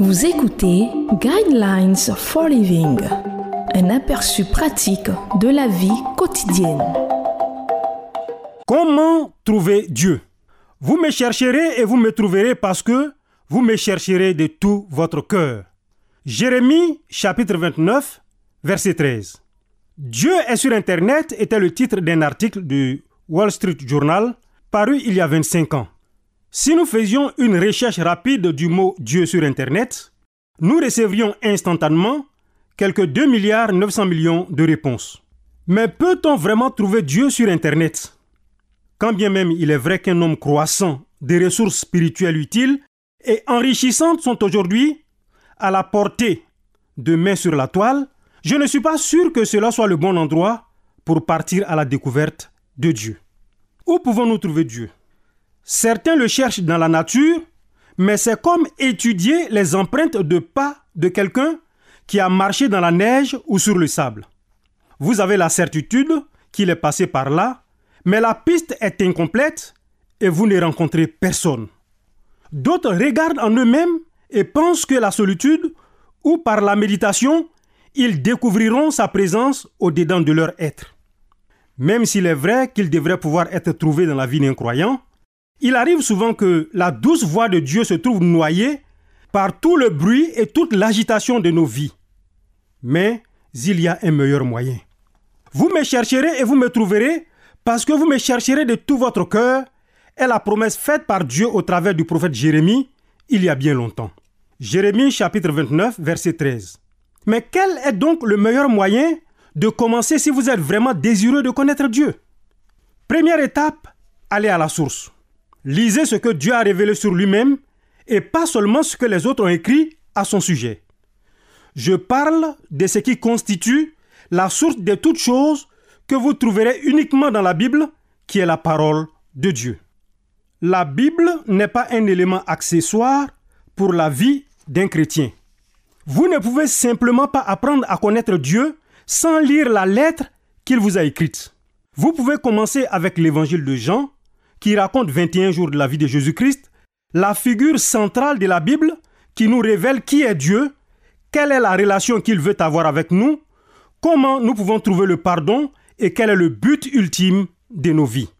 écoutez Guidelines for Living, un aperçu pratique de la vie quotidienne. Comment trouver Dieu? Vous me chercherez et vous me trouverez parce que vous me chercherez de tout votre cœur. Jérémie chapitre 29, verset 13. Dieu est sur Internet était le titre d'un article du Wall Street Journal paru il y a 25 ans. Si nous faisions une recherche rapide du mot Dieu sur Internet, nous recevrions instantanément quelques 2 milliards 900 millions de réponses. Mais peut-on vraiment trouver Dieu sur Internet? Quand bien même il est vrai qu'un homme croissant des ressources spirituelles utiles et enrichissantes sont aujourd'hui à la portée de main sur la toile, je ne suis pas sûr que cela soit le bon endroit pour partir à la découverte de Dieu. Où pouvons-nous trouver Dieu? Certains le cherchent dans la nature, mais c'est comme étudier les empreintes de pas de quelqu'un qui a marché dans la neige ou sur le sable. Vous avez la certitude qu'il est passé par là, mais la piste est incomplète et vous ne rencontrez personne. D'autres regardent en eux-mêmes et pensent que la solitude ou par la méditation, ils découvriront sa présence au-dedans de leur être. Même s'il est vrai qu'il devrait pouvoir être trouvé dans la vie d'un croyant, il arrive souvent que la douce voix de Dieu se trouve noyée par tout le bruit et toute l'agitation de nos vies. Mais il y a un meilleur moyen. Vous me chercherez et vous me trouverez parce que vous me chercherez de tout votre cœur est la promesse faite par Dieu au travers du prophète Jérémie il y a bien longtemps. Jérémie chapitre 29 verset 13. Mais quel est donc le meilleur moyen de commencer si vous êtes vraiment désireux de connaître Dieu? Première étape, allez à la source. Lisez ce que Dieu a révélé sur lui-même et pas seulement ce que les autres ont écrit à son sujet. Je parle de ce qui constitue la source de toutes choses que vous trouverez uniquement dans la Bible, qui est la parole de Dieu. La Bible n'est pas un élément accessoire pour la vie d'un chrétien. Vous ne pouvez simplement pas apprendre à connaître Dieu sans lire la lettre qu'il vous a écrite. Vous pouvez commencer avec l'évangile de Jean, qui raconte 21 jours de la vie de Jésus-Christ, la figure centrale de la Bible qui nous révèle qui est Dieu, quelle est la relation qu'il veut avoir avec nous, comment nous pouvons trouver le pardon et quel est le but ultime de nos vies.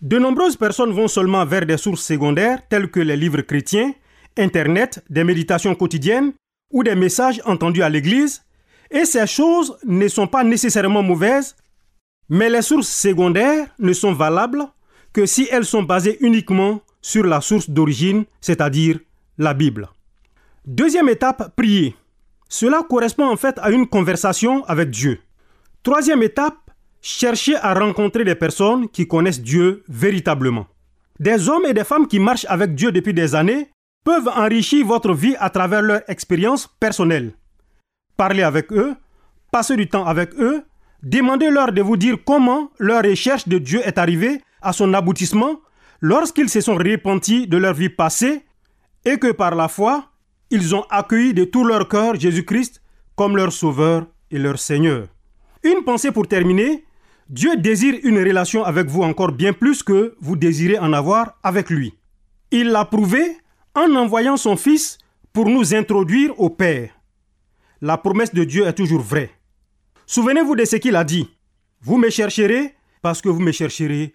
De nombreuses personnes vont seulement vers des sources secondaires telles que les livres chrétiens, Internet, des méditations quotidiennes ou des messages entendus à l'église, et ces choses ne sont pas nécessairement mauvaises, mais les sources secondaires ne sont valables que si elles sont basées uniquement sur la source d'origine, c'est-à-dire la Bible. Deuxième étape, prier. Cela correspond en fait à une conversation avec Dieu. Troisième étape, chercher à rencontrer des personnes qui connaissent Dieu véritablement. Des hommes et des femmes qui marchent avec Dieu depuis des années peuvent enrichir votre vie à travers leur expérience personnelle. Parlez avec eux, passez du temps avec eux, demandez-leur de vous dire comment leur recherche de Dieu est arrivée à son aboutissement lorsqu'ils se sont repentis de leur vie passée et que par la foi, ils ont accueilli de tout leur cœur Jésus-Christ comme leur Sauveur et leur Seigneur. Une pensée pour terminer, Dieu désire une relation avec vous encore bien plus que vous désirez en avoir avec lui. Il l'a prouvé en envoyant son Fils pour nous introduire au Père. La promesse de Dieu est toujours vraie. Souvenez-vous de ce qu'il a dit. Vous me chercherez parce que vous me chercherez